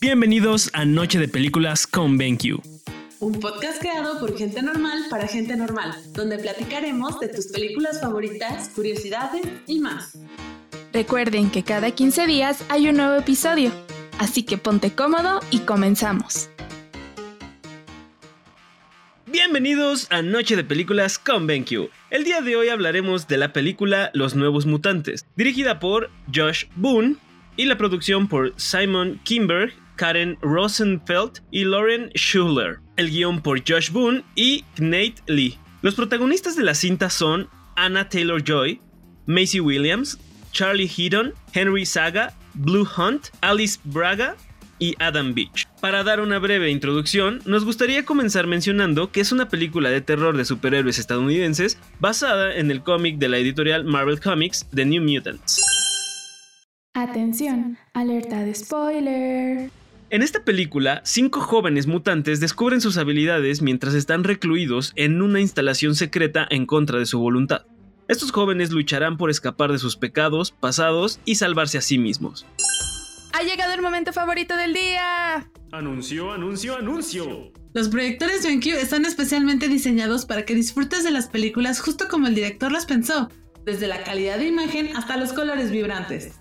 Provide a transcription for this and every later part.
Bienvenidos a Noche de Películas con BenQ. Un podcast creado por gente normal para gente normal, donde platicaremos de tus películas favoritas, curiosidades y más. Recuerden que cada 15 días hay un nuevo episodio, así que ponte cómodo y comenzamos. Bienvenidos a Noche de Películas con BenQ. El día de hoy hablaremos de la película Los Nuevos Mutantes, dirigida por Josh Boone y la producción por Simon Kimberg, Karen Rosenfeld y Lauren Schuller. El guion por Josh Boone y Nate Lee. Los protagonistas de la cinta son Anna Taylor Joy, Macy Williams, Charlie Heaton, Henry Saga, Blue Hunt, Alice Braga y Adam Beach. Para dar una breve introducción, nos gustaría comenzar mencionando que es una película de terror de superhéroes estadounidenses basada en el cómic de la editorial Marvel Comics The New Mutants. Atención, alerta de spoiler. En esta película, cinco jóvenes mutantes descubren sus habilidades mientras están recluidos en una instalación secreta en contra de su voluntad. Estos jóvenes lucharán por escapar de sus pecados, pasados y salvarse a sí mismos. Ha llegado el momento favorito del día. Anuncio, anuncio, anuncio. Los proyectores BenQ están especialmente diseñados para que disfrutes de las películas justo como el director las pensó, desde la calidad de imagen hasta los colores vibrantes.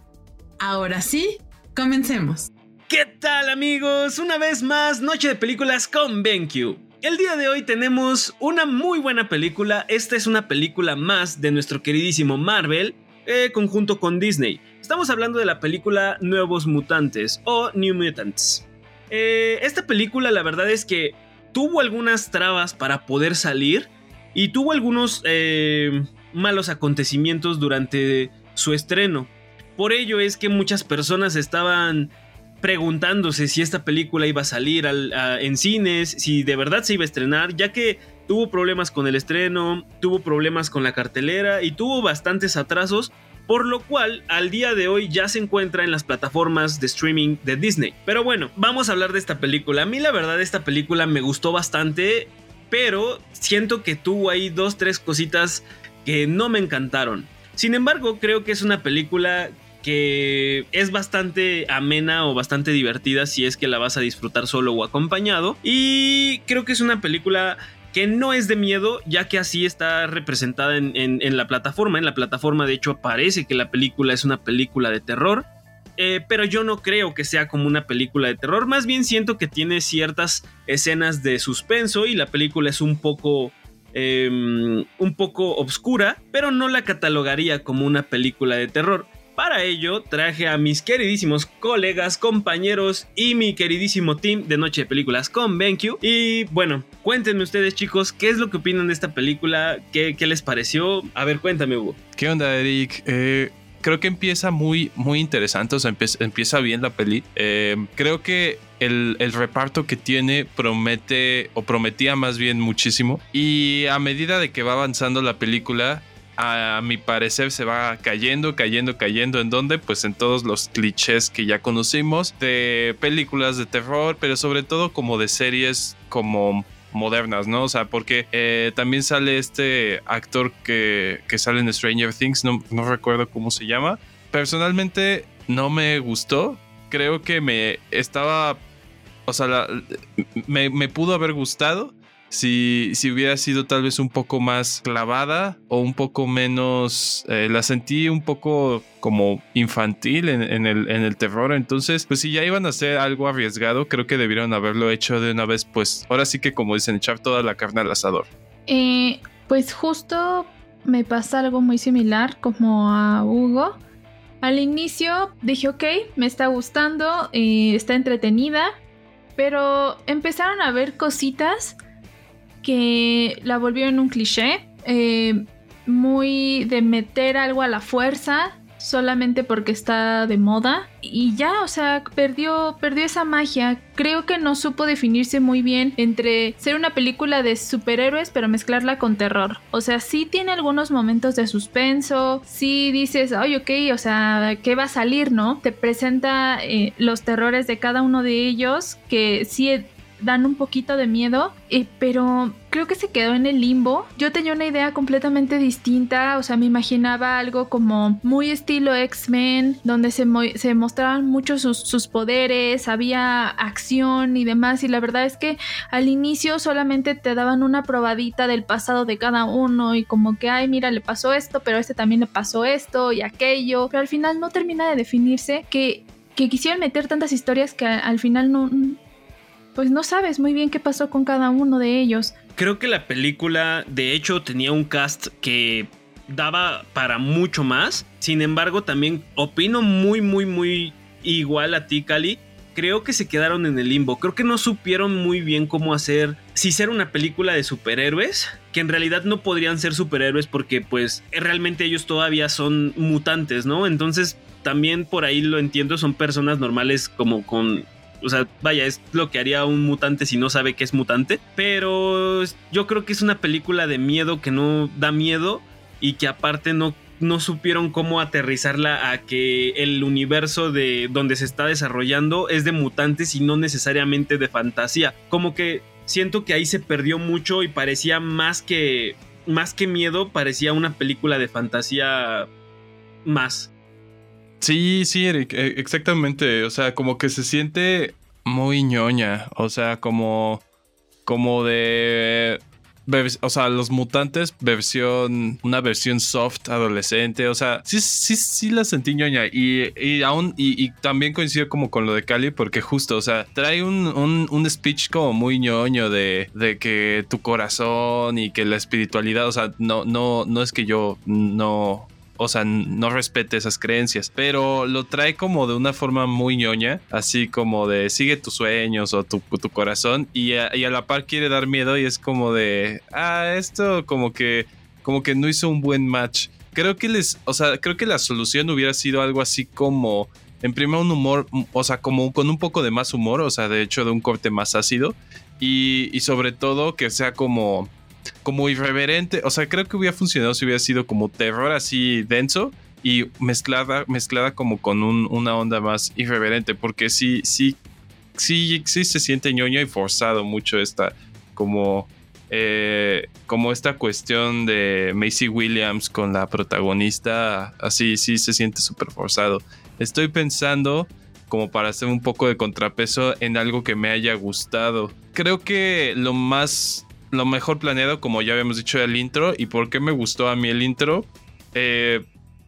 Ahora sí, comencemos. ¿Qué tal amigos? Una vez más, Noche de Películas con BenQ. El día de hoy tenemos una muy buena película. Esta es una película más de nuestro queridísimo Marvel, eh, conjunto con Disney. Estamos hablando de la película Nuevos Mutantes o New Mutants. Eh, esta película la verdad es que tuvo algunas trabas para poder salir y tuvo algunos eh, malos acontecimientos durante su estreno. Por ello es que muchas personas estaban preguntándose si esta película iba a salir en cines, si de verdad se iba a estrenar, ya que tuvo problemas con el estreno, tuvo problemas con la cartelera y tuvo bastantes atrasos, por lo cual al día de hoy ya se encuentra en las plataformas de streaming de Disney. Pero bueno, vamos a hablar de esta película. A mí la verdad esta película me gustó bastante, pero siento que tuvo ahí dos, tres cositas que no me encantaron. Sin embargo, creo que es una película que es bastante amena o bastante divertida si es que la vas a disfrutar solo o acompañado. Y creo que es una película que no es de miedo, ya que así está representada en, la plataforma. En la plataforma, de hecho, parece que la película es una película de terror. Eh, pero yo no creo que sea como una película de terror. Más bien siento que tiene ciertas escenas de suspenso y la película es un poco. Em, un poco obscura, pero no la catalogaría como una película de terror. Para ello traje a mis queridísimos colegas, compañeros y mi queridísimo team de Noche de Películas con BenQ. Y bueno, cuéntenme ustedes chicos, ¿qué es lo que opinan de esta película? ¿Qué, les pareció? A ver, cuéntame Hugo. ¿Qué onda Eric? Eh, creo que empieza muy, muy interesante, o sea, empieza, bien la peli. Eh, creo que el, el, reparto que tiene promete, o prometía más bien muchísimo. Y a medida de que va avanzando la película, a mi parecer se va cayendo, cayendo, cayendo. ¿En dónde? Pues en todos los clichés que ya conocimos de películas de terror, pero sobre todo como de series como modernas, ¿no? O sea, porque eh, también sale este actor que, que, sale en Stranger Things, no, recuerdo cómo se llama. Personalmente no me gustó. Creo que me estaba... O sea, me pudo haber gustado si, si hubiera sido tal vez un poco más clavada o un poco menos, eh, la sentí un poco como infantil en, el, en el terror. Entonces, pues si ya iban a hacer algo arriesgado, creo que debieron haberlo hecho de una vez, pues ahora sí que como dicen, echar toda la carne al asador. Eh, pues justo me pasa algo muy similar como a Hugo. Al inicio dije, ok, me está gustando, eh, está entretenida, pero empezaron a ver cositas que la volvieron un cliché, eh, muy de meter algo a la fuerza solamente porque está de moda y ya, o sea, perdió perdió esa magia. Creo que no supo definirse muy bien entre ser una película de superhéroes pero mezclarla con terror. O sea, sí tiene algunos momentos de suspenso, sí dices, "Ay, ok, o sea, ¿qué va a salir, no?" Te presenta eh, los terrores de cada uno de ellos que sí dan un poquito de miedo, eh, pero creo que se quedó en el limbo. Yo tenía una idea completamente distinta, o sea, me imaginaba algo como muy estilo X-Men, donde se, se, mostraban muchos sus, sus, poderes, había acción y demás, y la verdad es que al inicio solamente te daban una probadita del pasado de cada uno y como que, ay, mira, le pasó esto, pero a este también le pasó esto y aquello, pero al final no termina de definirse que, que quisieron meter tantas historias que al final no pues no sabes muy bien qué pasó con cada uno de ellos. Creo que la película de hecho tenía un cast que daba para mucho más. Sin embargo, también opino muy, muy, muy igual a ti, Cali. Creo que se quedaron en el limbo. Creo que no supieron muy bien cómo hacer. Si ser una película de superhéroes, que en realidad no podrían ser superhéroes porque, pues, realmente ellos todavía son mutantes, ¿no? Entonces, también por ahí lo entiendo, son personas normales como con o sea, vaya, es lo que haría un mutante si no sabe que es mutante. Pero yo creo que es una película de miedo que no da miedo y que aparte no, no supieron cómo aterrizarla a que el universo de donde se está desarrollando es de mutantes y no necesariamente de fantasía. Como que siento que ahí se perdió mucho y parecía más que más que miedo, parecía una película de fantasía más. Sí, sí, Eric, e, exactamente. O sea, como que se siente muy ñoña. O sea, como. Como de. O sea, los mutantes, versión. Una versión soft adolescente. O sea, sí, sí, sí la sentí ñoña. Y, y aún. Y, también coincido como con lo de Cali, porque justo, o sea, trae un, un, un speech como muy ñoño de, de que tu corazón y que la espiritualidad. O sea, no, no, no es que yo no o sea, no respete esas creencias, pero lo trae como de una forma muy ñoña, así como de sigue tus sueños o tu, corazón y a, la par quiere dar miedo y es como de, ah, esto como que, como que no hizo un buen match. Creo que les, o sea, creo que la solución hubiera sido algo así como, en primer un humor, o sea, como con un poco de más humor, o sea, de hecho de un corte más ácido y sobre todo que sea como como irreverente. O sea, creo que hubiera funcionado si hubiera sido como terror así denso y mezclada, mezclada como con una onda más irreverente. Porque sí, sí, sí, sí se siente ñoño y forzado mucho esta como. Eh, como esta cuestión de Macy Williams con la protagonista, así sí se siente súper forzado. Estoy pensando como para hacer un poco de contrapeso en algo que me haya gustado. Creo que lo más lo mejor planeado, como ya habíamos dicho el intro. ¿Y por qué me gustó a mí el intro? Eh,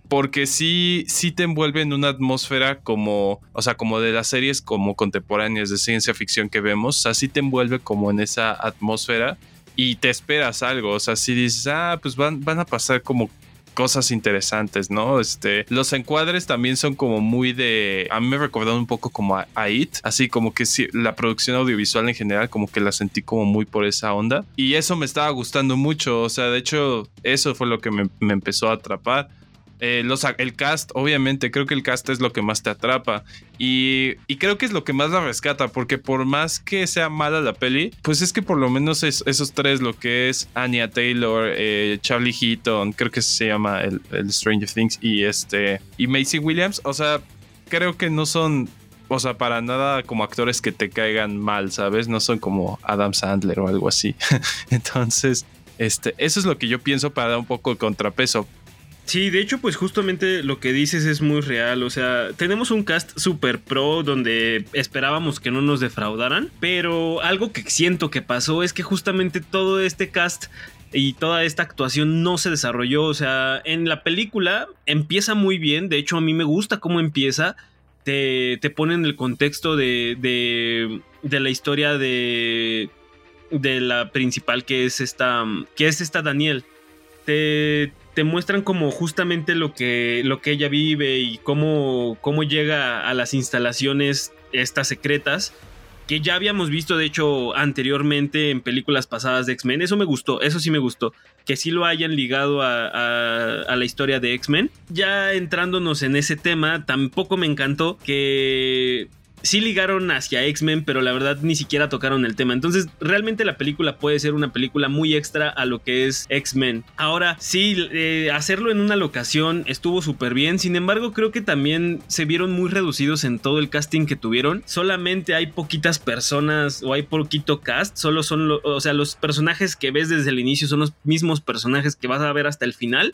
porque sí, sí te envuelve en una atmósfera como, o sea, como de las series como contemporáneas de ciencia ficción que vemos, así te envuelve como en esa atmósfera y te esperas algo, o sea, si dices, ah, pues van, van a pasar como cosas interesantes, ¿no? Este, los encuadres también son como muy de, a mí me recordaron un poco como a, It, así como que sí, la producción audiovisual en general como que la sentí como muy por esa onda y eso me estaba gustando mucho, o sea, de hecho eso fue lo que me, me empezó a atrapar. Eh, el cast, obviamente, creo que el cast es lo que más te atrapa. Y, creo que es lo que más la rescata, porque por más que sea mala la peli, pues es que por lo menos esos tres, lo que es Anya Taylor, eh, Charlie Heaton, creo que se llama el, Stranger Things, y este, y Macy Williams, o sea, creo que no son o sea, para nada como actores que te caigan mal, ¿sabes? No son como Adam Sandler o algo así. Entonces, este, eso es lo que yo pienso para dar un poco de contrapeso. Sí, de hecho, pues justamente lo que dices es muy real. O sea, tenemos un cast super pro donde esperábamos que no nos defraudaran, pero algo que siento que pasó es que justamente todo este cast y toda esta actuación no se desarrolló. O sea, en la película empieza muy bien. De hecho, a mí me gusta cómo empieza. Te, te pone en el contexto de, de, de la historia de, de la principal que es esta, que es esta Daniel. Te, te muestran como justamente lo que, lo que ella vive y cómo, cómo llega a las instalaciones estas secretas que ya habíamos visto de hecho anteriormente en películas pasadas de X-Men. Eso me gustó, eso sí me gustó. Que sí lo hayan ligado a, a la historia de X-Men. Ya entrándonos en ese tema, tampoco me encantó que sí ligaron hacia X-Men, pero la verdad ni siquiera tocaron el tema. Entonces, realmente la película puede ser una película muy extra a lo que es X-Men. Ahora, sí, eh, hacerlo en una locación estuvo súper bien. Sin embargo, creo que también se vieron muy reducidos en todo el casting que tuvieron. Solamente hay poquitas personas o hay poquito cast. Solo son, o sea, los personajes que ves desde el inicio son los mismos personajes que vas a ver hasta el final.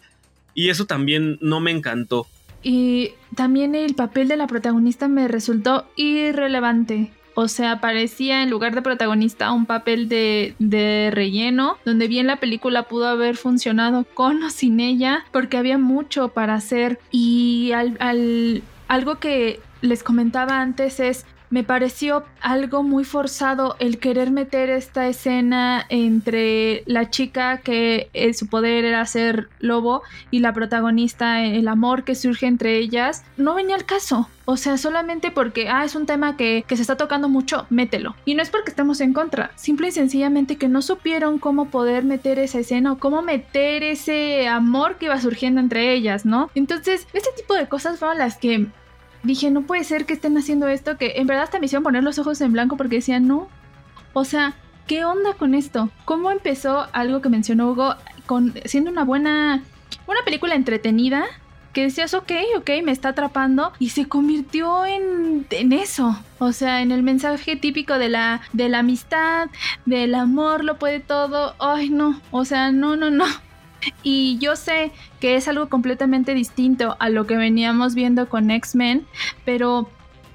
Y eso también no me encantó. Y también el papel de la protagonista me resultó irrelevante. O sea, parecía en lugar de protagonista un papel de, de, relleno, donde bien la película pudo haber funcionado con o sin ella, porque había mucho para hacer. Y al, al, algo que les comentaba antes es, me pareció algo muy forzado el querer meter esta escena entre la chica que eh, su poder era ser lobo y la protagonista, el amor que surge entre ellas, no venía al caso. O sea, solamente porque, ah, es un tema que, que, se está tocando mucho, mételo. Y no es porque estemos en contra, simple y sencillamente que no supieron cómo poder meter esa escena o cómo meter ese amor que iba surgiendo entre ellas, ¿no? Entonces, este tipo de cosas fueron las que dije, no puede ser que estén haciendo esto, que en verdad hasta me hicieron poner los ojos en blanco porque decían, no, o sea, ¿qué onda con esto? ¿Cómo empezó algo que mencionó Hugo con siendo una buena, una película entretenida? Que decías, ok, ok, me está atrapando y se convirtió en, en eso. O sea, en el mensaje típico de la, de la amistad, del amor, lo puede todo. Ay, no, o sea, no, no, no. Y yo sé que es algo completamente distinto a lo que veníamos viendo con X-Men, pero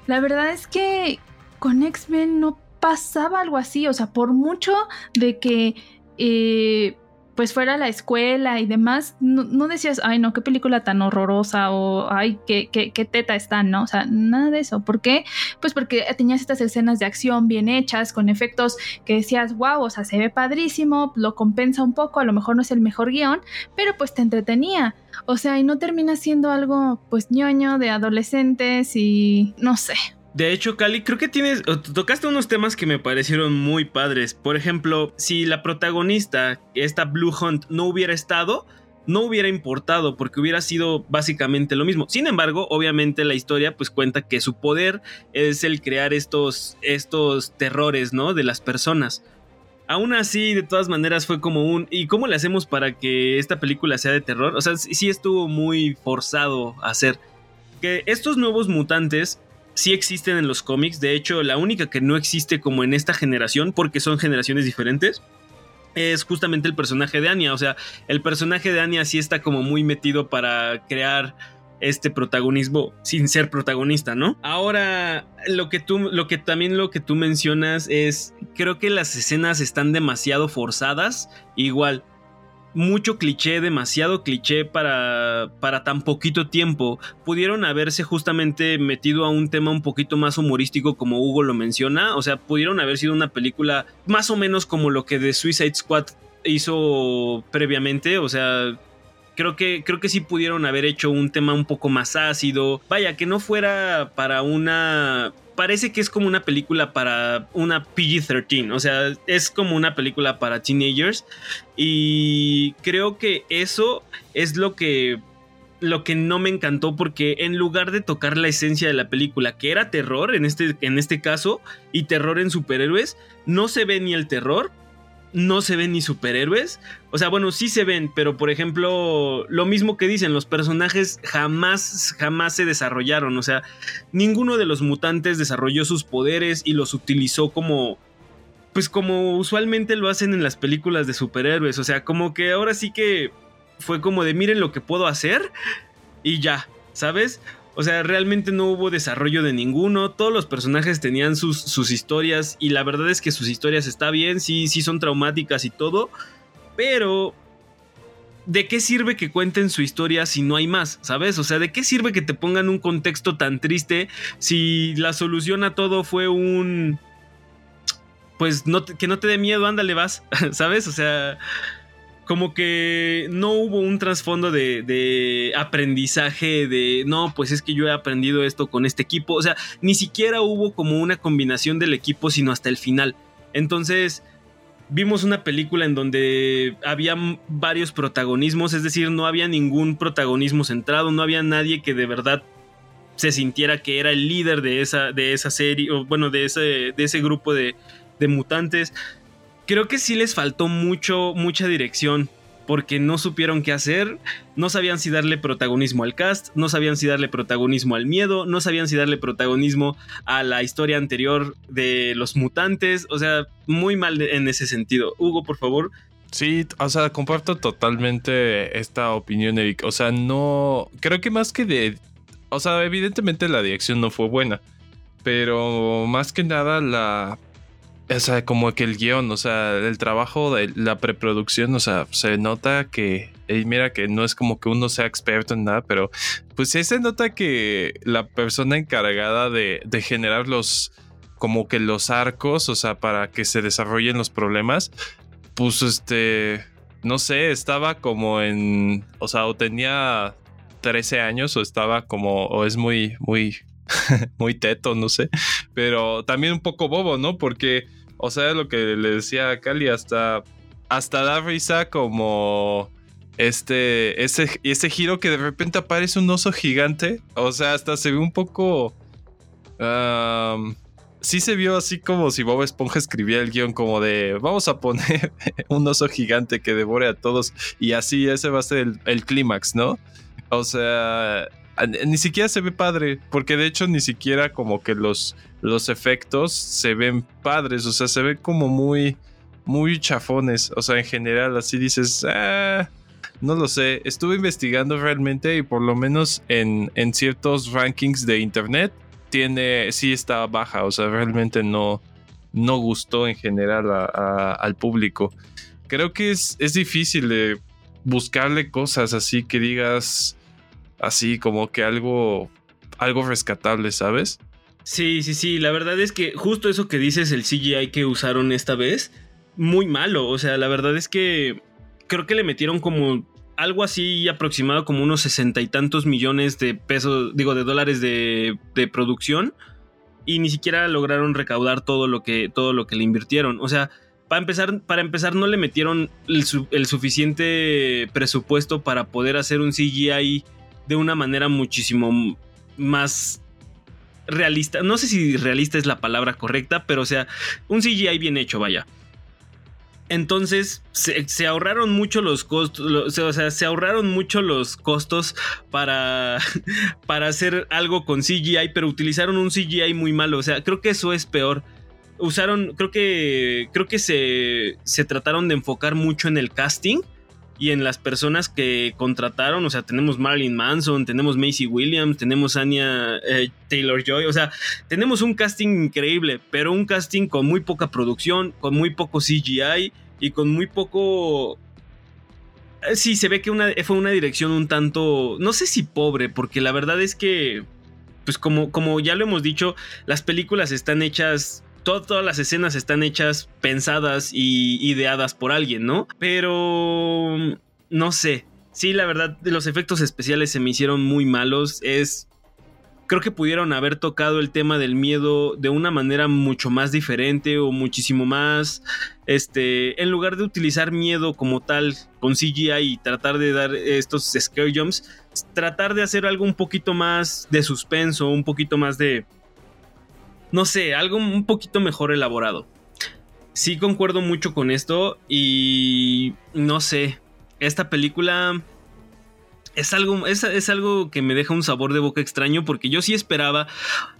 la verdad es que con X-Men no pasaba algo así, o sea, por mucho de que eh, pues fuera a la escuela y demás, no, decías, ay, no, qué película tan horrorosa o ay, qué, qué, qué, teta está, ¿no? O sea, nada de eso. ¿Por qué? Pues porque tenías estas escenas de acción bien hechas, con efectos que decías, wow, o sea, se ve padrísimo, lo compensa un poco, a lo mejor no es el mejor guion, pero pues te entretenía. O sea, y no termina siendo algo pues ñoño de adolescentes y no sé, de hecho, Cali, creo que tienes. Tocaste unos temas que me parecieron muy padres. Por ejemplo, si la protagonista, esta Blue Hunt, no hubiera estado, no hubiera importado porque hubiera sido básicamente lo mismo. Sin embargo, obviamente la historia pues cuenta que su poder es el crear estos, estos terrores, ¿no? De las personas. Aún así, de todas maneras fue como un... ¿Y cómo le hacemos para que esta película sea de terror? O sea, sí estuvo muy forzado a hacer. Que estos nuevos mutantes sí existen en los cómics. De hecho, la única que no existe como en esta generación, porque son generaciones diferentes, es justamente el personaje de Anya. O sea, el personaje de Anya sí está como muy metido para crear este protagonismo sin ser protagonista, ¿no? Ahora, lo que tú, lo que también lo que tú mencionas es, creo que las escenas están demasiado forzadas. Igual, mucho cliché, demasiado cliché para, para tan poquito tiempo. Pudieron haberse justamente metido a un tema un poquito más humorístico como Hugo lo menciona. O sea, pudieron haber sido una película más o menos como lo que The Suicide Squad hizo previamente. O sea, creo que, creo que sí pudieron haber hecho un tema un poco más ácido. Vaya, que no fuera para una parece que es como una película para una PG-13, o sea, es como una película para teenagers y creo que eso es lo que lo que no me encantó porque en lugar de tocar la esencia de la película, que era terror en este, en este caso y terror en superhéroes, no se ve ni el terror, no se ven ni superhéroes. O sea, bueno, sí se ven, pero por ejemplo, lo mismo que dicen, los personajes jamás, jamás se desarrollaron. O sea, ninguno de los mutantes desarrolló sus poderes y los utilizó como... Pues como usualmente lo hacen en las películas de superhéroes. O sea, como que ahora sí que fue como de miren lo que puedo hacer y ya, ¿sabes? O sea, realmente no hubo desarrollo de ninguno. Todos los personajes tenían sus, sus historias. Y la verdad es que sus historias está bien. Sí, sí son traumáticas y todo. Pero. ¿De qué sirve que cuenten su historia si no hay más? ¿Sabes? O sea, ¿de qué sirve que te pongan un contexto tan triste si la solución a todo fue un. Pues que no te dé miedo, ándale, vas. ¿Sabes? O sea como que no hubo un trasfondo de, aprendizaje de, no, pues es que yo he aprendido esto con este equipo. O sea, ni siquiera hubo como una combinación del equipo, sino hasta el final. Entonces, vimos una película en donde había varios protagonismos, es decir, no había ningún protagonismo centrado, no había nadie que de verdad se sintiera que era el líder de esa, de esa serie, o bueno, de ese, de ese grupo de, de mutantes. Creo que sí les faltó mucho, mucha dirección porque no supieron qué hacer, no sabían si darle protagonismo al cast, no sabían si darle protagonismo al miedo, no sabían si darle protagonismo a la historia anterior de los mutantes, o sea, muy mal en ese sentido. Hugo, por favor. Sí, o sea, comparto totalmente esta opinión, Eric. O sea, no, creo que más que de, o sea, evidentemente la dirección no fue buena, pero más que nada la o sea, como que el guion, o sea, el trabajo de la preproducción, o sea, se nota que, mira que no es como que uno sea experto en nada, pero pues sí se nota que la persona encargada de, de generar los, como que los arcos, o sea, para que se desarrollen los problemas, pues este, no sé, estaba como en, o sea, o tenía 13 años o estaba como, o es muy, muy muy teto, no sé, pero también un poco bobo, ¿no? Porque, o sea, lo que le decía a Cali, hasta, hasta da risa como este, ese, ese giro que de repente aparece un oso gigante, o sea, hasta se ve un poco... sí se vio así como si Bob Esponja escribía el guion como de vamos a poner un oso gigante que devore a todos y así ese va a ser el, el clímax, ¿no? O sea, ni siquiera se ve padre, porque de hecho ni siquiera como que los, los efectos se ven padres, o sea, se ven como muy, muy chafones, o sea, en general así dices, ah, no lo sé, estuve investigando realmente y por lo menos en, en ciertos rankings de internet tiene, sí está baja, o sea, realmente no, no gustó en general al público. Creo que es, es difícil buscarle cosas así que digas así como que algo, algo rescatable, ¿sabes? Sí, sí, sí, la verdad es que justo eso que dices, el CGI que usaron esta vez, muy malo, o sea, la verdad es que creo que le metieron como algo así aproximado como unos sesenta y tantos millones de pesos, digo, de dólares de, de, producción y ni siquiera lograron recaudar todo lo que, todo lo que le invirtieron. O sea, para empezar, para empezar no le metieron el, el suficiente presupuesto para poder hacer un CGI de una manera muchísimo más realista. No sé si realista es la palabra correcta, pero o sea, un CGI bien hecho, vaya. Entonces se, ahorraron mucho los costos, o sea, se ahorraron mucho los costos para, para hacer algo con CGI, pero utilizaron un CGI muy malo. O sea, creo que eso es peor. Usaron, creo que, creo que se, se trataron de enfocar mucho en el casting y en las personas que contrataron, o sea, tenemos Marilyn Manson, tenemos Macy Williams, tenemos Anya eh, Taylor Joy, o sea, tenemos un casting increíble, pero un casting con muy poca producción, con muy poco CGI y con muy poco... Eh, sí, se ve que una, fue una dirección un tanto, no sé si pobre, porque la verdad es que, pues como, como ya lo hemos dicho, las películas están hechas todas las escenas están hechas, pensadas y ideadas por alguien, ¿no? Pero no sé. Sí, la verdad, los efectos especiales se me hicieron muy malos. Es. Creo que pudieron haber tocado el tema del miedo de una manera mucho más diferente o muchísimo más. Este. En lugar de utilizar miedo como tal con CGI y tratar de dar estos scare jumps, tratar de hacer algo un poquito más de suspenso, un poquito más de no sé, algo un poquito mejor elaborado. Sí concuerdo mucho con esto y no sé, esta película es algo, es, algo que me deja un sabor de boca extraño porque yo sí esperaba,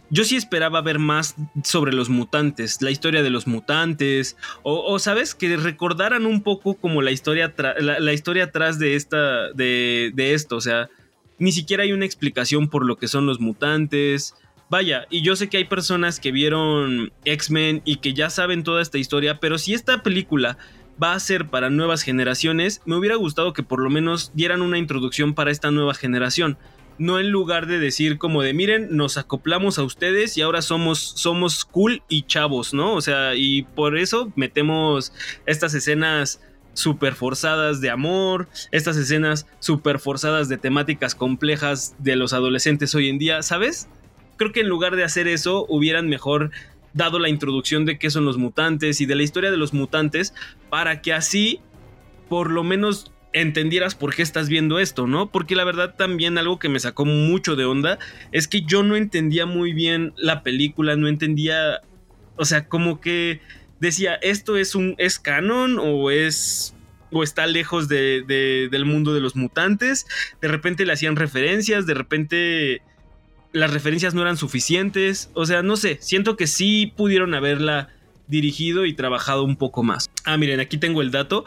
yo sí esperaba ver más sobre los mutantes, la historia de los mutantes, o, sabes, que recordaran un poco como la historia, la, historia atrás de, esta, de, de esto, o sea, ni siquiera hay una explicación por lo que son los mutantes, Vaya, y yo sé que hay personas que vieron X-Men y que ya saben toda esta historia, pero si esta película va a ser para nuevas generaciones, me hubiera gustado que por lo menos dieran una introducción para esta nueva generación. No en lugar de decir como de miren, nos acoplamos a ustedes y ahora somos, somos cool y chavos, ¿no? O sea, y por eso metemos estas escenas super forzadas de amor, estas escenas super forzadas de temáticas complejas de los adolescentes hoy en día, ¿sabes? Creo que en lugar de hacer eso, hubieran mejor dado la introducción de qué son los mutantes y de la historia de los mutantes, para que así, por lo menos entendieras por qué estás viendo esto, ¿no? Porque la verdad también algo que me sacó mucho de onda es que yo no entendía muy bien la película, no entendía, o sea, como que decía, esto es un, es canon o es o está lejos de, del mundo de los mutantes. De repente le hacían referencias, de repente las referencias no eran suficientes. O sea, no sé, siento que sí pudieron haberla dirigido y trabajado un poco más. Ah, miren, aquí tengo el dato.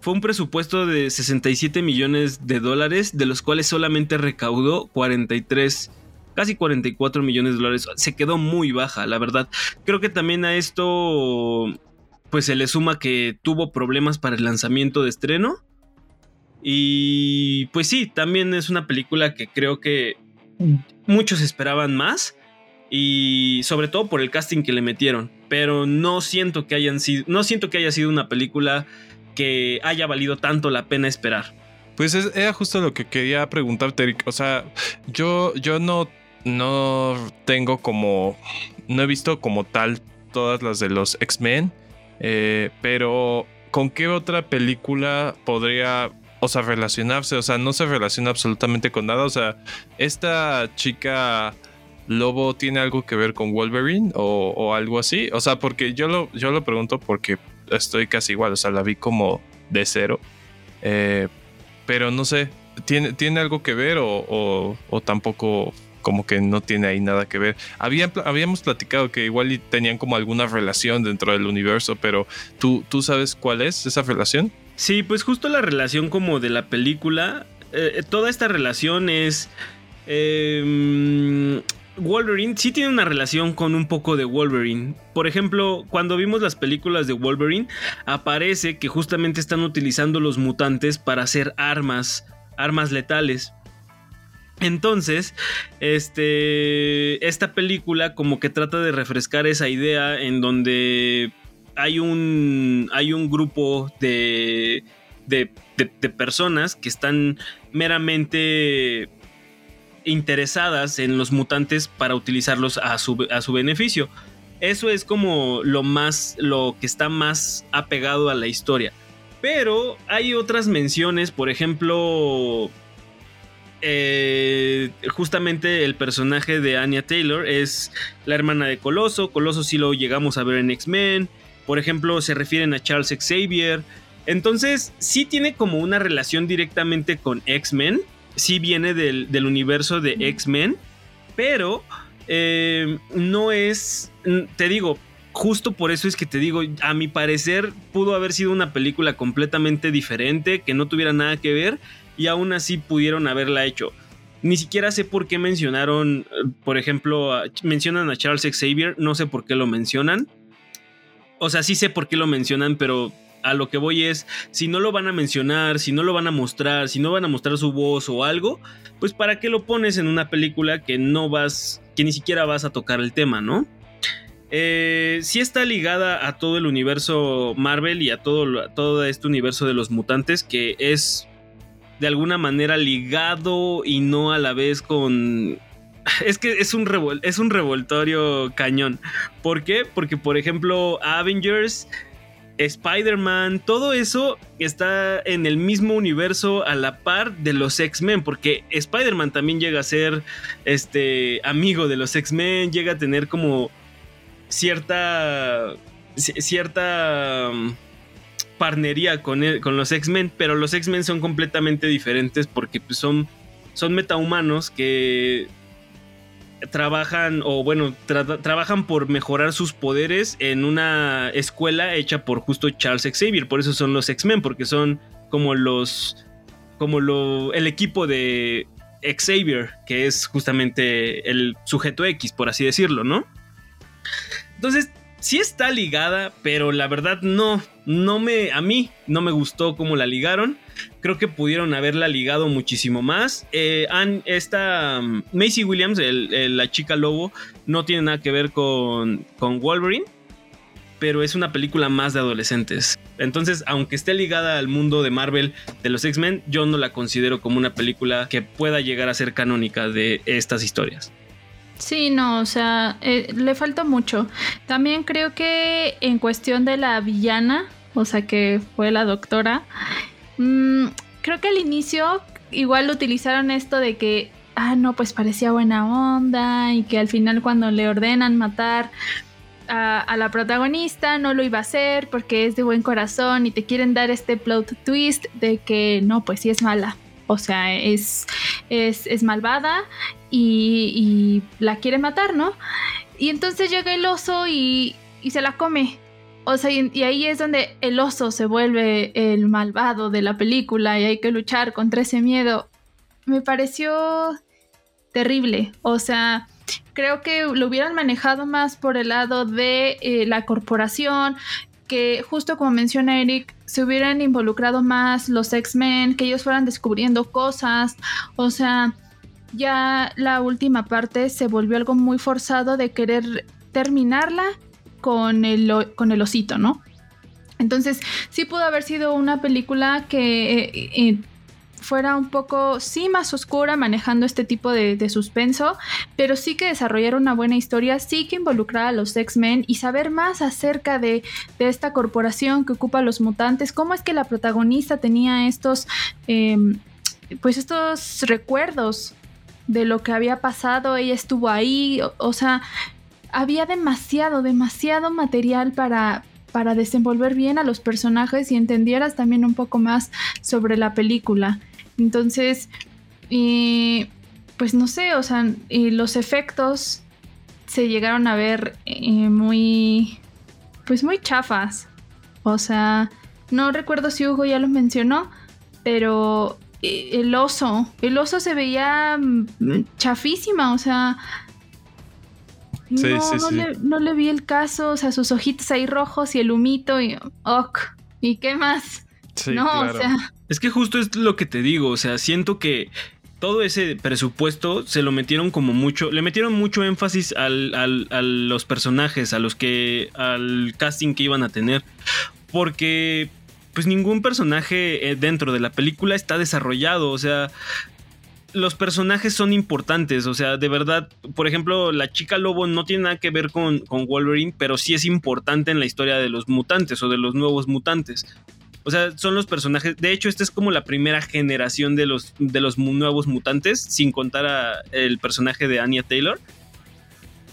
Fue un presupuesto de 67 millones de dólares, de los cuales solamente recaudó 43 casi 44 millones de dólares. Se quedó muy baja, la verdad. Creo que también a esto pues se le suma que tuvo problemas para el lanzamiento de estreno. Y pues sí, también es una película que creo que muchos esperaban más. Y sobre todo por el casting que le metieron. Pero no siento que hayan sido. No siento que haya sido una película que haya valido tanto la pena esperar. Pues era justo lo que quería preguntarte, Eric. O sea, yo, yo no, no tengo como. No he visto como tal todas las de los X-Men. Eh, pero, ¿con qué otra película podría, o sea, relacionarse? O sea, no se relaciona absolutamente con nada. O sea, esta chica lobo tiene algo que ver con Wolverine o, algo así. O sea, porque yo lo, yo lo pregunto porque estoy casi igual. O sea, la vi como de cero. Eh, pero no sé, ¿tiene, ¿tiene algo que ver o, o tampoco como que no tiene ahí nada que ver. habíamos platicado que igual tenían como alguna relación dentro del universo, pero ¿tú, tú sabes cuál es esa relación? Sí, pues justo la relación como de la película, eh, toda esta relación es... Em, Wolverine sí tiene una relación con un poco de Wolverine. Por ejemplo, cuando vimos las películas de Wolverine, aparece que justamente están utilizando los mutantes para hacer armas, armas letales. Entonces, este, esta película como que trata de refrescar esa idea en donde hay un, hay un grupo de, de, personas que están meramente interesadas en los mutantes para utilizarlos a su, a su beneficio. Eso es como lo más, lo que está más apegado a la historia. Pero hay otras menciones, por ejemplo, eh, justamente el personaje de Anya Taylor es la hermana de Coloso. Coloso sí lo llegamos a ver en X-Men. Por ejemplo, se refieren a Charles Xavier. Entonces, sí tiene como una relación directamente con X-Men. Sí viene del, universo de X-Men. Pero eh, no es. Te digo, justo por eso es que te digo, a mi parecer pudo haber sido una película completamente diferente, que no tuviera nada que ver y aún así pudieron haberla hecho. Ni siquiera sé por qué mencionaron, eh, por ejemplo, mencionan a Charles Xavier, no sé por qué lo mencionan. O sea, sí sé por qué lo mencionan, pero a lo que voy es, si no lo van a mencionar, si no lo van a mostrar, si no van a mostrar su voz o algo, pues para qué lo pones en una película que no vas, que ni siquiera vas a tocar el tema, ¿no? Eh, sí está ligada a todo el universo Marvel y a todo, a todo este universo de los mutantes, que es de alguna manera ligado y no a la vez con... Es que es un, es un revoltorio cañón. ¿Por qué? Porque por ejemplo Avengers, Spider-Man, todo eso está en el mismo universo a la par de los X-Men, porque Spider-Man también llega a ser este amigo de los X-Men, llega a tener como cierta cierta parnería con, con los X-Men, pero los X-Men son completamente diferentes porque pues, son, son metahumanos que trabajan o bueno, trabajan por mejorar sus poderes en una escuela hecha por justo Charles Xavier, por eso son los X-Men, porque son como los como lo, el equipo de Xavier, que es justamente el sujeto X, por así decirlo, ¿no? Entonces, sí está ligada, pero la verdad no, no me, a mí no me gustó cómo la ligaron. Creo que pudieron haberla ligado muchísimo más. Eh, esta um, Macy Williams, la chica lobo, no tiene nada que ver con, con Wolverine, pero es una película más de adolescentes. Entonces, aunque esté ligada al mundo de Marvel de los X-Men, yo no la considero como una película que pueda llegar a ser canónica de estas historias. Sí, no, o sea, eh, le falta mucho. También creo que en cuestión de la villana, o sea, que fue la doctora, mm, creo que al inicio igual utilizaron esto de que, ah, no, pues parecía buena onda y que al final cuando le ordenan matar a, la protagonista no lo iba a hacer porque es de buen corazón y te quieren dar este plot twist de que no, pues sí es mala. O sea, es, es, malvada y, la quiere matar, ¿no? Y entonces llega el oso y, y se la come. O sea, y, ahí es donde el oso se vuelve el malvado de la película y hay que luchar contra ese miedo. Me pareció terrible. O sea, creo que lo hubieran manejado más por el lado de eh, la corporación, que justo como menciona Eric, se hubieran involucrado más los X-Men, que ellos fueran descubriendo cosas, o sea, ya la última parte se volvió algo muy forzado de querer terminarla con el, con el osito, ¿no? Entonces, sí pudo haber sido una película que eh, eh, fuera un poco, sí, más oscura, manejando este tipo de, suspenso, pero sí que desarrollar una buena historia, sí que involucrar a los X-Men y saber más acerca de, esta corporación que ocupa a los mutantes, cómo es que la protagonista tenía estos, em, pues estos recuerdos de lo que había pasado, ella estuvo ahí, o, sea, había demasiado, demasiado material para, para desenvolver bien a los personajes y entendieras también un poco más sobre la película. Entonces, pues no sé, o sea, los efectos se llegaron a ver eh, muy, pues muy chafas. O sea, no recuerdo si Hugo ya lo mencionó, pero eh, el oso, el oso se veía mm, chafísima, o sea... no, Le, no, Le, vi el caso, o sea, sus ojitos ahí rojos y el humito y... Ok, ¿y qué más? no, o sea... Es que justo es lo que te digo, o sea, siento que todo ese presupuesto se lo metieron como mucho, le metieron mucho énfasis al, a los personajes, a los que, al casting que iban a tener, porque pues ningún personaje eh, dentro de la película está desarrollado, o sea, los personajes son importantes, o sea, de verdad, por ejemplo, la chica lobo no tiene nada que ver con, Wolverine, pero sí es importante en la historia de los mutantes o de los nuevos mutantes. O sea, son los personajes. De hecho, esta es como la primera generación de los, de los nuevos mutantes, sin contar a el personaje de Anya Taylor.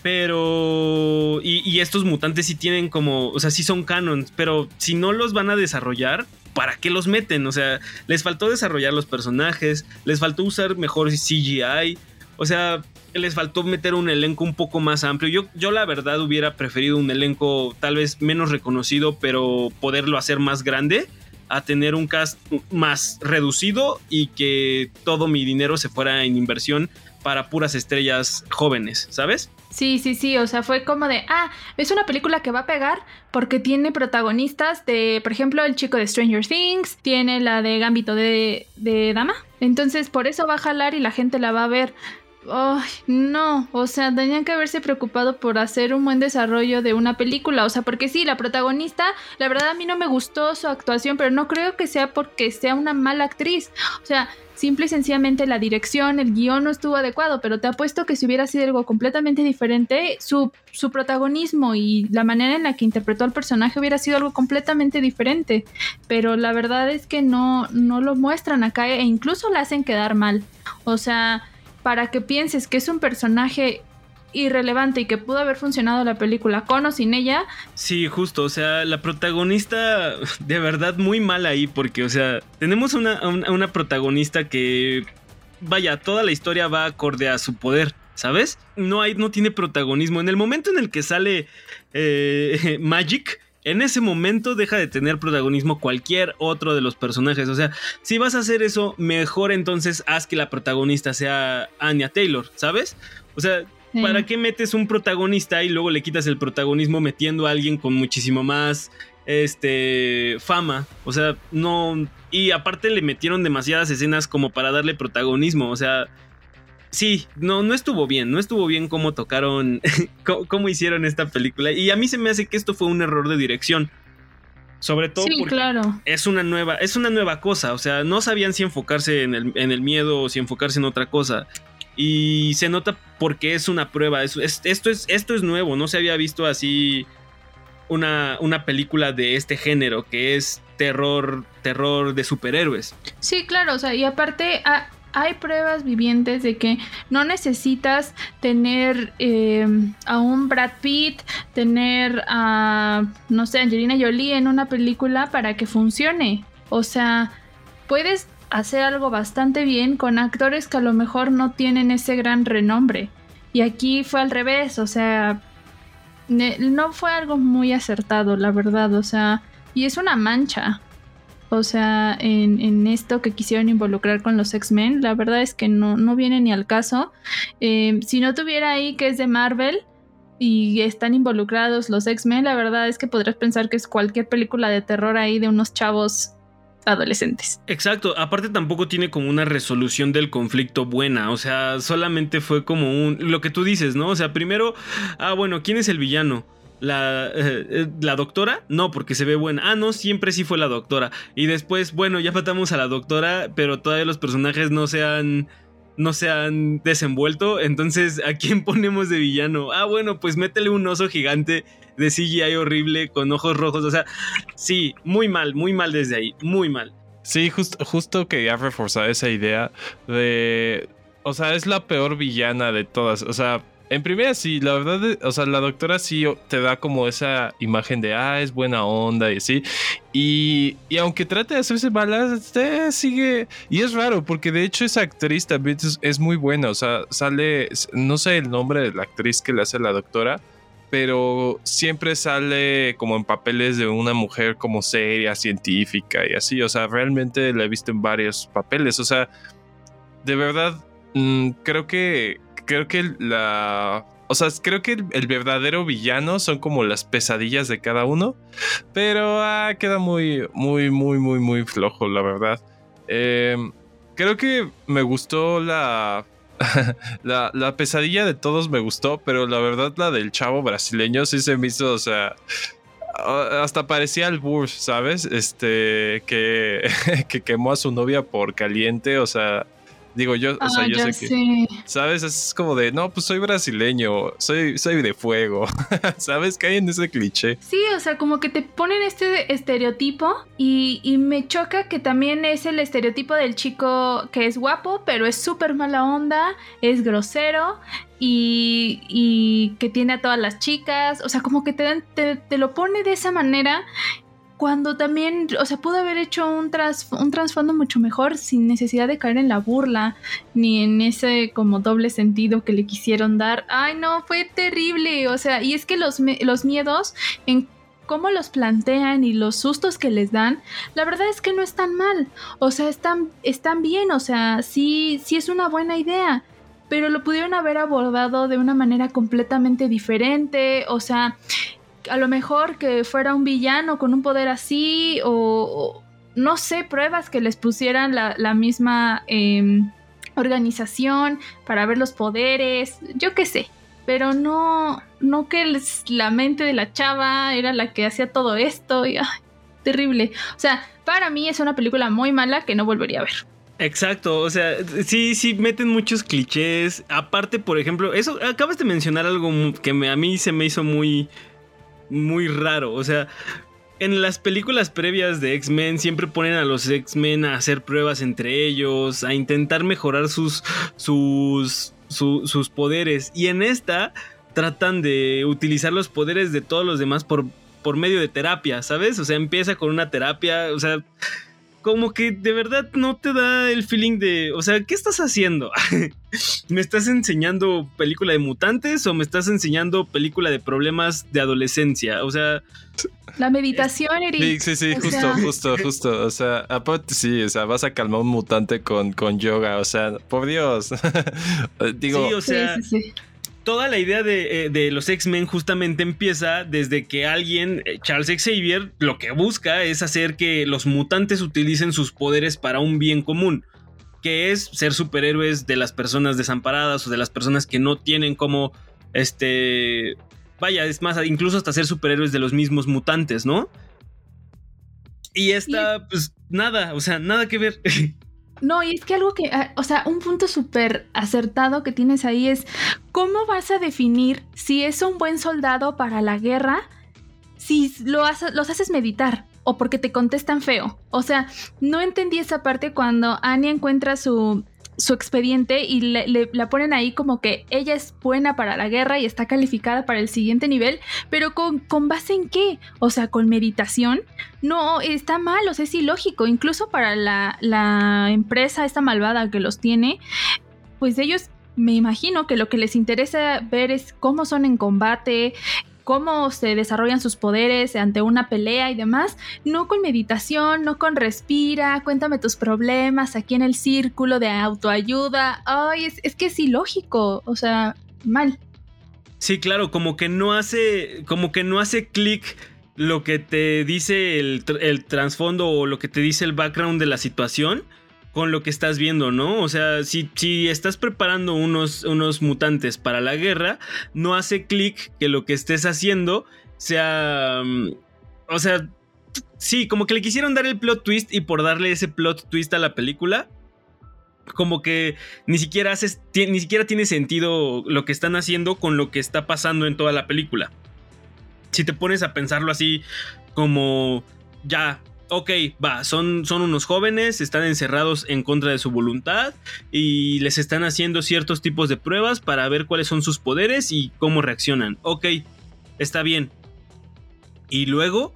Pero. Y, estos mutantes sí tienen como. O sea, sí son canons. Pero si no los van a desarrollar, ¿para qué los meten? O sea, les faltó desarrollar los personajes. Les faltó usar mejor CGI. O sea, les faltó meter un elenco un poco más amplio. Yo, yo la verdad hubiera preferido un elenco tal vez menos reconocido, pero poderlo hacer más grande a tener un cast más reducido y que todo mi dinero se fuera en inversión para puras estrellas jóvenes, ¿sabes? Sí, sí, sí, o sea, fue como de, ah, es una película que va a pegar porque tiene protagonistas de, por ejemplo, el chico de Stranger Things, tiene la de Gambito de, de Dama, entonces por eso va a jalar y la gente la va a ver. Ay, no, o sea, tenían que haberse preocupado por hacer un buen desarrollo de una película, o sea, porque sí, la protagonista, la verdad a mí no me gustó su actuación, pero no creo que sea porque sea una mala actriz, o sea, simple y sencillamente la dirección, el guion no estuvo adecuado, pero te apuesto que si hubiera sido algo completamente diferente, su, su protagonismo y la manera en la que interpretó al personaje hubiera sido algo completamente diferente, pero la verdad es que no, no lo muestran acá e incluso la hacen quedar mal, o sea para que pienses que es un personaje irrelevante y que pudo haber funcionado la película con o sin ella. Sí, justo, o sea, la protagonista de verdad muy mal ahí porque, o sea, tenemos una, una, protagonista que, vaya, toda la historia va acorde a su poder. ¿Sabes? No hay, no tiene protagonismo. En el momento en el que sale eh, Magic, en ese momento deja de tener protagonismo cualquier otro de los personajes. O sea, si vas a hacer eso, mejor entonces haz que la protagonista sea Anya Taylor, ¿sabes? O sea, ¿para qué metes un protagonista y luego le quitas el protagonismo metiendo a alguien con muchísimo más este fama? O sea, no y aparte le metieron demasiadas escenas como para darle protagonismo, o sea, sí, no, no estuvo bien, no estuvo bien cómo tocaron, cómo, hicieron esta película. Y a mí se me hace que esto fue un error de dirección. Sobre todo porque es una nueva, es una nueva cosa. O sea, no sabían si enfocarse en el, en el miedo o si enfocarse en otra cosa. Y se nota porque es una prueba. esto, es, esto es nuevo. No se había visto así una, una película de este género. Que es terror, terror de superhéroes. Sí, claro, o sea, y aparte hay pruebas vivientes de que no necesitas tener eh, a un Brad Pitt, tener a, no sé, Angelina Jolie en una película para que funcione. O sea, puedes hacer algo bastante bien con actores que a lo mejor no tienen ese gran renombre. Y aquí fue al revés, o sea, no fue algo muy acertado, la verdad, o sea, y es una mancha. O sea, en, esto que quisieron involucrar con los X-Men, la verdad es que no, no viene ni al caso. Eh, si no tuviera ahí que es de Marvel y están involucrados los X-Men, la verdad es que podrías pensar que es cualquier película de terror ahí de unos chavos adolescentes. Exacto, aparte tampoco tiene como una resolución del conflicto buena, o sea, solamente fue como un, lo que tú dices, ¿no? O sea, primero, ah, bueno, ¿quién es el villano? La, eh, eh, la doctora, no, porque se ve buena. Ah, no, siempre sí fue la doctora. Y después, bueno, ya matamos a la doctora, pero todavía los personajes no se han no se han desenvuelto. Entonces, ¿a quién ponemos de villano? Ah, bueno, pues métele un oso gigante de CGI horrible con ojos rojos. O sea, sí, muy mal, muy mal desde ahí, muy mal. Sí, justo, justo quería reforzar esa idea de. O sea, es la peor villana de todas. O sea, en primera sí, la verdad, o sea, la doctora sí te da como esa imagen de, ah, es buena onda y así. Y, y aunque trate de hacerse mala, este, sigue... Y es raro, porque de hecho esa actriz también es, es, muy buena. O sea, sale, no sé el nombre de la actriz que le hace la doctora, pero siempre sale como en papeles de una mujer como seria, científica y así. O sea, realmente la he visto en varios papeles. O sea, de verdad, mm, creo que. Creo que la. O sea, creo que el, verdadero villano son como las pesadillas de cada uno. Pero ah, queda muy, muy, muy, muy, muy flojo, la verdad. Em, creo que me gustó la la, pesadilla de todos me gustó, pero la verdad la del chavo brasileño sí se me hizo, o sea, hasta parecía el Bush, ¿sabes? Este, que, que quemó a su novia por caliente, o sea, Digo, yo, o sea, ah, yo sé que. ¿Sabes? Es como de, no, pues soy brasileño, soy, soy de fuego. ¿Sabes? Hay en ese cliché. Sí, o sea, como que te ponen este estereotipo y, y me choca que también es el estereotipo del chico que es guapo, pero es súper mala onda, es grosero y, y, que tiene a todas las chicas. O sea, como que te, te, te lo pone de esa manera cuando también, o sea, pudo haber hecho un, tras, un trasfondo mucho mejor sin necesidad de caer en la burla, ni en ese como doble sentido que le quisieron dar. Ay, no, fue terrible, o sea, y es que los, los miedos en cómo los plantean y los sustos que les dan, la verdad es que no están mal, o sea, están, están bien, o sea, sí, sí es una buena idea pero lo pudieron haber abordado de una manera completamente diferente, o sea, a lo mejor que fuera un villano con un poder así o, no sé, pruebas que les pusieran la, misma em, organización para ver los poderes, yo qué sé, pero no, no que la mente de la chava era la que hacía todo esto y terrible. O sea, para mí es una película muy mala que no volvería a ver. Exacto, o sea, sí, sí, meten muchos clichés. Aparte, por ejemplo, eso, acabas de mencionar algo que a mí se me hizo muy, muy raro. O sea, en las películas previas de X-Men siempre ponen a los X-Men a hacer pruebas entre ellos, a intentar mejorar sus, sus, sus poderes. Y en esta tratan de utilizar los poderes de todos los demás por, por medio de terapia, ¿sabes? O sea, empieza con una terapia, o sea, como que de verdad no te da el feeling de, o sea, ¿qué estás haciendo? ¿Me estás enseñando película de mutantes o me estás enseñando película de problemas de adolescencia? O sea... La meditación, Eric. Sí, sí, sí, justo, justo, justo. O sea, aparte sí, o sea, vas a calmar un mutante con, con yoga, o sea, por Dios. Digo, sí, o sea, sí, sí, toda la idea eh, de, los X-Men justamente empieza desde que alguien, eh, Charles Xavier, lo que busca es hacer que los mutantes utilicen sus poderes para un bien común, que es ser superhéroes de las personas desamparadas o de las personas que no tienen como, este, vaya, es más, incluso hasta ser superhéroes de los mismos mutantes, ¿no? Y esta, pues nada, o sea, nada que ver. No, y es que algo que, ah, o sea, un punto súper acertado que tienes ahí es cómo vas a definir si es un buen soldado para la guerra si lo los haces meditar. o porque te contestan feo. O sea, no entendí esa parte cuando Anya encuentra su su expediente y le, la ponen ahí como que ella es buena para la guerra y está calificada para el siguiente nivel, pero con, con base en qué? O sea, con meditación. No, está mal, o sea, es ilógico. Incluso para la, la empresa, esta malvada que los tiene, pues ellos me imagino que lo que les interesa ver es cómo son en combate, cómo se desarrollan sus poderes ante una pelea y demás, no con meditación, no con respira, cuéntame tus problemas aquí en el círculo de autoayuda. Ay, es, que es ilógico, o sea, mal. Sí, claro, como que no hace, como que no hace clic lo que te dice el, el trasfondo o lo que te dice el background de la situación con lo que estás viendo, ¿no? O sea, si, si estás preparando unos, unos mutantes para la guerra, no hace clic que lo que estés haciendo sea... Mm, o sea, sí, como que le quisieron dar el plot twist y por darle ese plot twist a la película, como que ni siquiera, haces, ni siquiera tiene sentido lo que están haciendo con lo que está pasando en toda la película. Si te pones a pensarlo así, como ya, ok, va, son, son unos jóvenes, están encerrados en contra de su voluntad y les están haciendo ciertos tipos de pruebas para ver cuáles son sus poderes y cómo reaccionan. Ok, está bien. Y luego,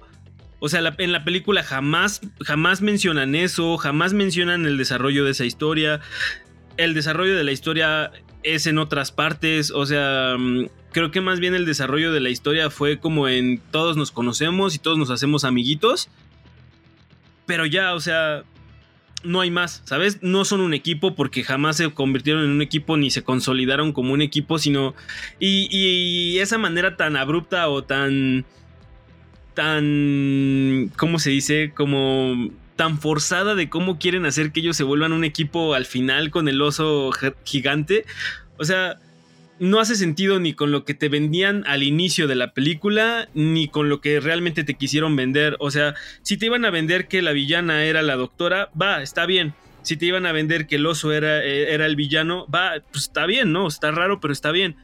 o sea, en la película jamás, jamás mencionan eso, jamás mencionan el desarrollo de esa historia. El desarrollo de la historia es en otras partes, o sea, mm, creo que más bien el desarrollo de la historia fue como en todos nos conocemos y todos nos hacemos amiguitos pero ya, o sea, no hay más, ¿sabes? No son un equipo porque jamás se convirtieron en un equipo ni se consolidaron como un equipo, sino... Y, esa manera tan abrupta o tan... tan... ¿Cómo se dice? Como tan forzada de cómo quieren hacer que ellos se vuelvan un equipo al final con el oso gigante. O sea, no hace sentido ni con lo que te vendían al inicio de la película, ni con lo que realmente te quisieron vender. O sea, si te iban a vender que la villana era la doctora, va, está bien. Si te iban a vender que el oso era, eh, era el villano, va, pues está bien, ¿no? Está raro, pero está bien.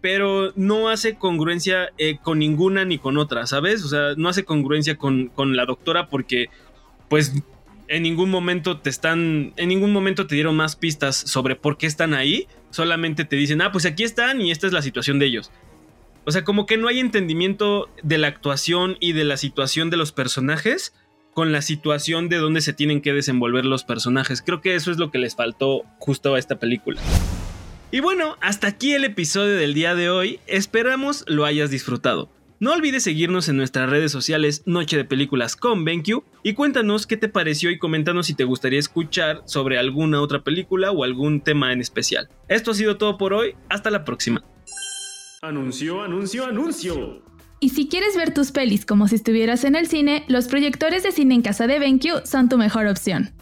Pero no hace congruencia eh, con ninguna ni con otra, ¿sabes? O sea, no hace congruencia con, con la doctora porque, pues, en ningún momento te están, en ningún momento te dieron más pistas sobre por qué están ahí, solamente te dicen, ah, pues aquí están y esta es la situación de ellos. O sea, como que no hay entendimiento de la actuación y de la situación de los personajes con la situación de dónde se tienen que desenvolver los personajes. Creo que eso es lo que les faltó justo a esta película. Y bueno, hasta aquí el episodio del día de hoy. Esperamos lo hayas disfrutado. No olvides seguirnos en nuestras redes sociales Noche de Películas con BenQ y cuéntanos qué te pareció y coméntanos si te gustaría escuchar sobre alguna otra película o algún tema en especial. Esto ha sido todo por hoy, hasta la próxima. Anuncio, anuncio, anuncio. Y si quieres ver tus pelis como si estuvieras en el cine, los proyectores de cine en casa de BenQ son tu mejor opción.